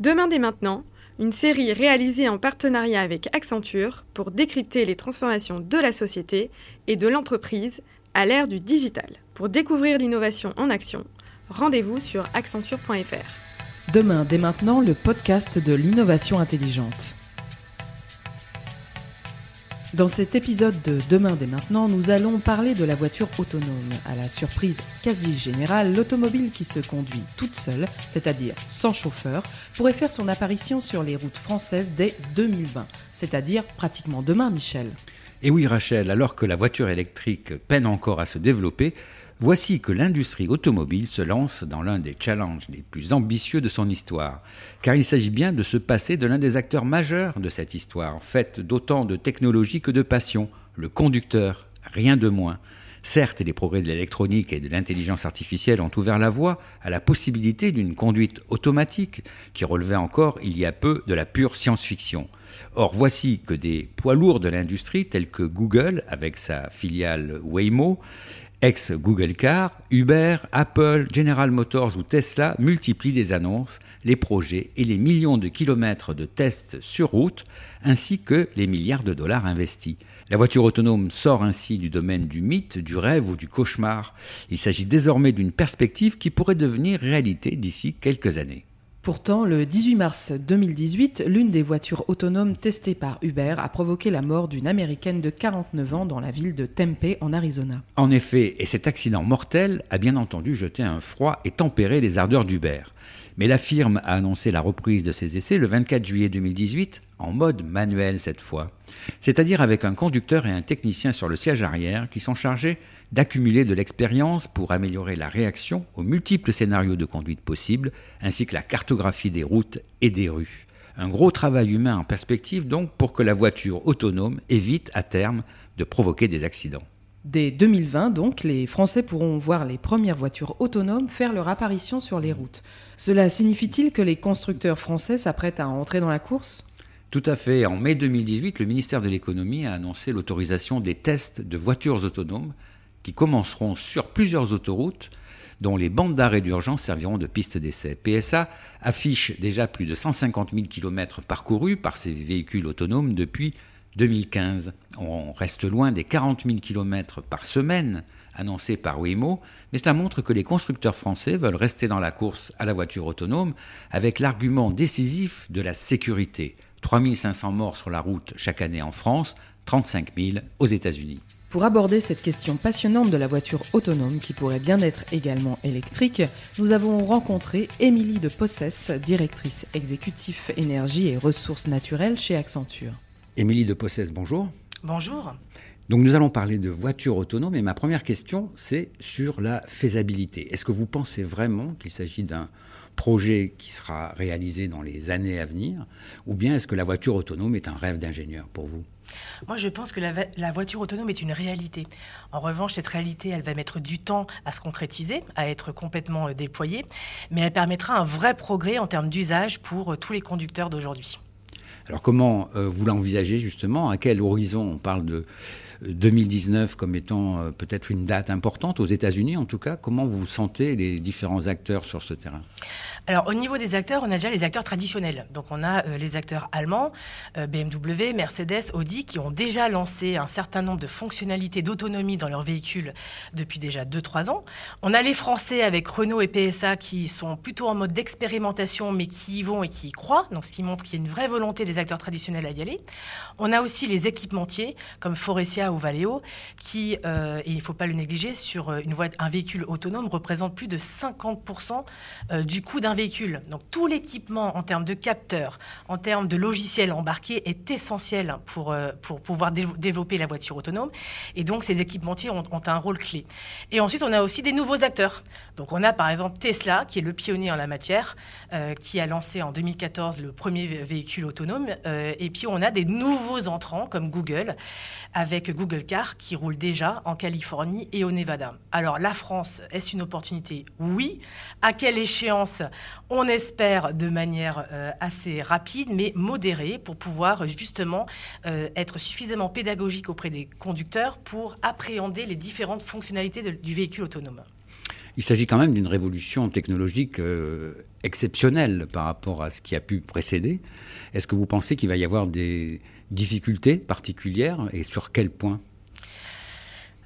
Demain dès maintenant, une série réalisée en partenariat avec Accenture pour décrypter les transformations de la société et de l'entreprise à l'ère du digital. Pour découvrir l'innovation en action, rendez-vous sur accenture.fr. Demain dès maintenant, le podcast de l'innovation intelligente. Dans cet épisode de Demain dès maintenant, nous allons parler de la voiture autonome. À la surprise quasi générale, l'automobile qui se conduit toute seule, c'est-à-dire sans chauffeur, pourrait faire son apparition sur les routes françaises dès 2020, c'est-à-dire pratiquement demain, Michel. Et oui, Rachel, alors que la voiture électrique peine encore à se développer, Voici que l'industrie automobile se lance dans l'un des challenges les plus ambitieux de son histoire, car il s'agit bien de se passer de l'un des acteurs majeurs de cette histoire, faite d'autant de technologie que de passion, le conducteur, rien de moins. Certes, les progrès de l'électronique et de l'intelligence artificielle ont ouvert la voie à la possibilité d'une conduite automatique qui relevait encore il y a peu de la pure science-fiction. Or, voici que des poids lourds de l'industrie tels que Google, avec sa filiale Waymo, Ex-Google Car, Uber, Apple, General Motors ou Tesla multiplient les annonces, les projets et les millions de kilomètres de tests sur route, ainsi que les milliards de dollars investis. La voiture autonome sort ainsi du domaine du mythe, du rêve ou du cauchemar. Il s'agit désormais d'une perspective qui pourrait devenir réalité d'ici quelques années. Pourtant, le 18 mars 2018, l'une des voitures autonomes testées par Uber a provoqué la mort d'une Américaine de 49 ans dans la ville de Tempe, en Arizona. En effet, et cet accident mortel a bien entendu jeté un froid et tempéré les ardeurs d'Uber. Mais la firme a annoncé la reprise de ses essais le 24 juillet 2018, en mode manuel cette fois, c'est-à-dire avec un conducteur et un technicien sur le siège arrière qui sont chargés d'accumuler de l'expérience pour améliorer la réaction aux multiples scénarios de conduite possibles, ainsi que la cartographie des routes et des rues. Un gros travail humain en perspective donc pour que la voiture autonome évite à terme de provoquer des accidents. Dès 2020, donc, les Français pourront voir les premières voitures autonomes faire leur apparition sur les routes. Cela signifie-t-il que les constructeurs français s'apprêtent à entrer dans la course? Tout à fait. En mai 2018, le ministère de l'économie a annoncé l'autorisation des tests de voitures autonomes qui commenceront sur plusieurs autoroutes dont les bandes d'arrêt d'urgence serviront de piste d'essai. PSA affiche déjà plus de 150 000 km parcourus par ces véhicules autonomes depuis 2015. On reste loin des 40 000 km par semaine annoncés par Waymo, mais cela montre que les constructeurs français veulent rester dans la course à la voiture autonome avec l'argument décisif de la sécurité. 3500 morts sur la route chaque année en France, 35 000 aux États-Unis. Pour aborder cette question passionnante de la voiture autonome qui pourrait bien être également électrique, nous avons rencontré Émilie de Possès, directrice exécutive énergie et ressources naturelles chez Accenture. Émilie de Possès, bonjour. Bonjour. Donc nous allons parler de voitures autonomes et ma première question c'est sur la faisabilité. Est-ce que vous pensez vraiment qu'il s'agit d'un projet qui sera réalisé dans les années à venir ou bien est-ce que la voiture autonome est un rêve d'ingénieur pour vous? Moi, je pense que la, voiture autonome est une réalité. En revanche, cette réalité, elle va mettre du temps à se concrétiser, à être complètement euh, déployée, mais elle permettra un vrai progrès en termes d'usage pour euh, tous les conducteurs d'aujourd'hui. Alors comment euh, vous l'envisagez justement? À quel horizon? On parle de 2019 comme étant peut-être une date importante aux États-Unis en tout cas. Comment vous sentez les différents acteurs sur ce terrain? Alors, au niveau des acteurs, on a déjà les acteurs traditionnels. Donc, on a euh, les acteurs allemands, euh, BMW, Mercedes, Audi, qui ont déjà lancé un certain nombre de fonctionnalités d'autonomie dans leurs véhicules depuis déjà 2-3 ans. On a les Français avec Renault et PSA qui sont plutôt en mode d'expérimentation, mais qui y vont et qui y croient. Donc, ce qui montre qu'il y a une vraie volonté des acteurs traditionnels à y aller. On a aussi les équipementiers, comme Forestia ou Valeo, qui, euh, et il ne faut pas le négliger, sur une voie, un véhicule autonome représente plus de 50% du coût d'un véhicule. Donc tout l'équipement en termes de capteurs, en termes de logiciels embarqués est essentiel pour, euh, pour pouvoir développer la voiture autonome. Et donc ces équipementiers ont, un rôle clé. Et ensuite, on a aussi des nouveaux acteurs. Donc on a par exemple Tesla, qui est le pionnier en la matière, euh, qui a lancé en 2014 le premier véhicule autonome. Euh, et puis on a des nouveaux entrants comme Google, avec Google Car, qui roule déjà en Californie et au Nevada. Alors la France, est-ce une opportunité? Oui. À quelle échéance? On espère de manière euh, assez rapide, mais modérée, pour pouvoir justement euh, être suffisamment pédagogique auprès des conducteurs pour appréhender les différentes fonctionnalités du véhicule autonome. Il s'agit quand même d'une révolution technologique exceptionnelle par rapport à ce qui a pu précéder. Est-ce que vous pensez qu'il va y avoir des difficultés particulières et sur quel point?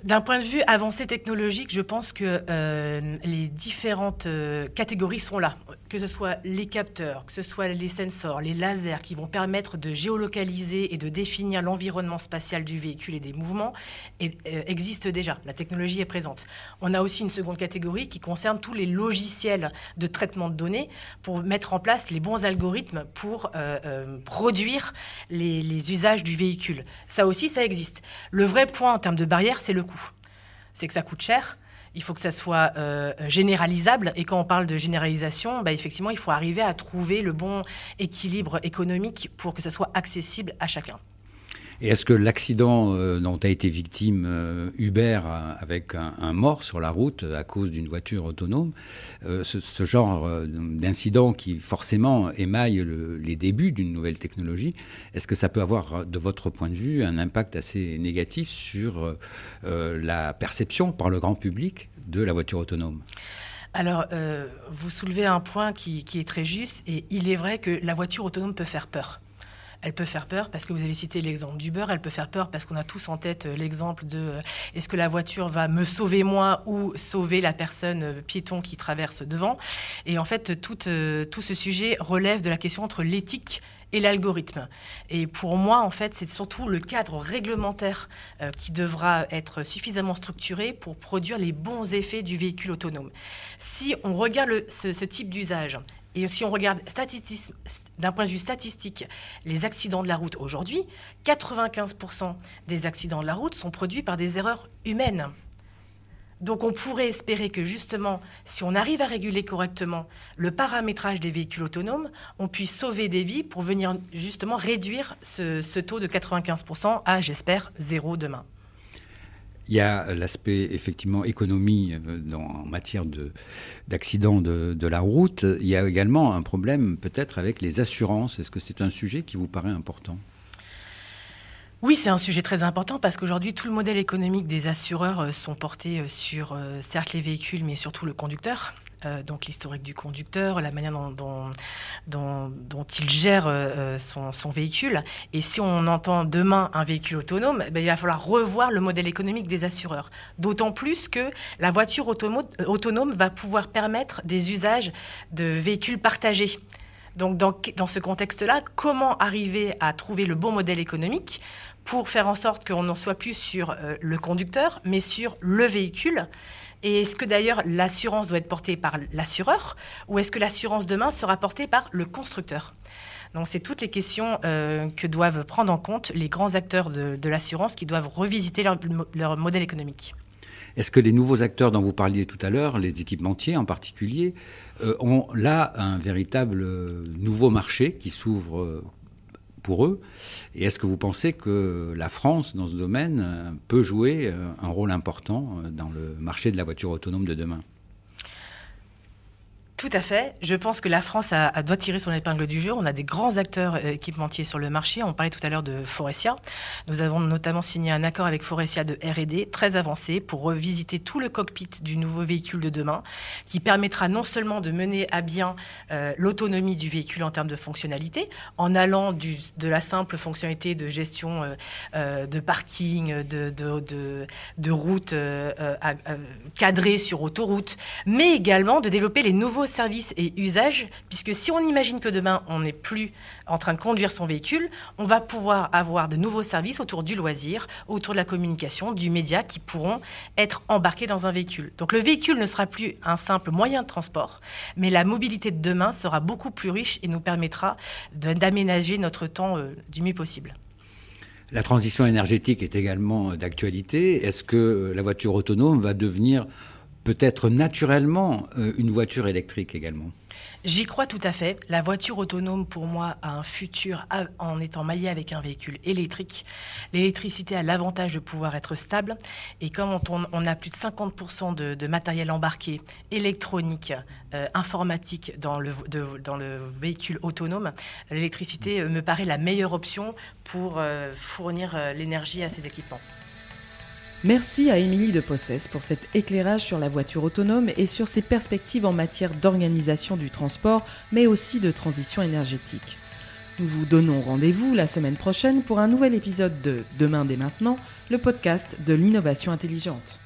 D'un point de vue avancée technologique, je pense que euh, les différentes euh, catégories sont là. Que ce soit les capteurs, que ce soit les sensors, les lasers qui vont permettre de géolocaliser et de définir l'environnement spatial du véhicule et des mouvements, euh, existent déjà. La technologie est présente. On a aussi une seconde catégorie qui concerne tous les logiciels de traitement de données pour mettre en place les bons algorithmes pour produire les, les usages du véhicule. Ça aussi, ça existe. Le vrai point en termes de barrière, c'est le coût c'est que ça coûte cher. Il faut que ça soit euh, généralisable. Et quand on parle de généralisation, bah, effectivement, il faut arriver à trouver le bon équilibre économique pour que ça soit accessible à chacun. Et est-ce que l'accident euh, dont a été victime euh, Uber avec un, mort sur la route à cause d'une voiture autonome, euh, ce, genre d'incident qui forcément émaille les débuts d'une nouvelle technologie, est-ce que ça peut avoir, de votre point de vue, un impact assez négatif sur la perception par le grand public de la voiture autonome? Alors, vous soulevez un point qui, est très juste, et il est vrai que la voiture autonome peut faire peur. Elle peut faire peur parce que vous avez cité l'exemple d'Uber. Elle peut faire peur parce qu'on a tous en tête euh, l'exemple de euh, est-ce que la voiture va me sauver moi ou sauver la personne euh, piéton qui traverse devant. Et en fait, tout, tout ce sujet relève de la question entre l'éthique et l'algorithme. Et pour moi, en fait, c'est surtout le cadre réglementaire qui devra être suffisamment structuré pour produire les bons effets du véhicule autonome. Si on regarde ce, type d'usage et si on regarde d'un point de vue statistique, les accidents de la route aujourd'hui, 95% des accidents de la route sont produits par des erreurs humaines. Donc on pourrait espérer que justement, si on arrive à réguler correctement le paramétrage des véhicules autonomes, on puisse sauver des vies pour venir justement réduire ce, ce taux de 95% à, j'espère, zéro demain. Il y a l'aspect effectivement économie euh, en matière d'accidents de, de, la route. Il y a également un problème peut-être avec les assurances. Est-ce que c'est un sujet qui vous paraît important? Oui, c'est un sujet très important parce qu'aujourd'hui, tout le modèle économique des assureurs euh, sont portés euh, sur, certes, les véhicules, mais surtout le conducteur. Euh, donc l'historique du conducteur, la manière dont, dont, il gère euh, euh, son, véhicule. Et si on entend demain un véhicule autonome, ben, il va falloir revoir le modèle économique des assureurs. D'autant plus que la voiture autonome va pouvoir permettre des usages de véhicules partagés. Donc dans, dans ce contexte-là, comment arriver à trouver le bon modèle économique pour faire en sorte qu'on n'en soit plus sur le conducteur, mais sur le véhicule? Et est-ce que d'ailleurs l'assurance doit être portée par l'assureur ou est-ce que l'assurance demain sera portée par le constructeur? Donc c'est toutes les questions euh, que doivent prendre en compte les grands acteurs de, l'assurance qui doivent revisiter leur, modèle économique. Est-ce que les nouveaux acteurs dont vous parliez tout à l'heure, les équipementiers en particulier, euh, ont là un véritable euh, nouveau marché qui s'ouvre pour eux. Et est-ce que vous pensez que la France, dans ce domaine, euh, peut jouer euh, un rôle important euh, dans le marché de la voiture autonome de demain? Tout à fait. Je pense que la France doit tirer son épingle du jeu. On a des grands acteurs euh, équipementiers sur le marché. On parlait tout à l'heure de Forestia. Nous avons notamment signé un accord avec Forestia de R&D très avancé pour revisiter tout le cockpit du nouveau véhicule de demain, qui permettra non seulement de mener à bien euh, l'autonomie du véhicule en termes de fonctionnalité, en allant de la simple fonctionnalité de gestion euh, de parking, de, de, de, routes cadrées sur autoroute, mais également de développer les nouveaux services et usages, puisque si on imagine que demain, on n'est plus en train de conduire son véhicule, on va pouvoir avoir de nouveaux services autour du loisir, autour de la communication, du média, qui pourront être embarqués dans un véhicule. Donc le véhicule ne sera plus un simple moyen de transport, mais la mobilité de demain sera beaucoup plus riche et nous permettra d'aménager notre temps euh, du mieux possible. La transition énergétique est également d'actualité. Est-ce que la voiture autonome va devenir peut-être naturellement euh, une voiture électrique également. J'y crois tout à fait. La voiture autonome, pour moi, a un futur en étant maillée avec un véhicule électrique. L'électricité a l'avantage de pouvoir être stable. Et comme on, a plus de 50% de, matériel embarqué, électronique, euh, informatique dans le, véhicule autonome, l'électricité euh, me paraît la meilleure option pour fournir l'énergie à ces équipements. Merci à Émilie de Possès pour cet éclairage sur la voiture autonome et sur ses perspectives en matière d'organisation du transport, mais aussi de transition énergétique. Nous vous donnons rendez-vous la semaine prochaine pour un nouvel épisode de Demain dès maintenant, le podcast de l'innovation intelligente.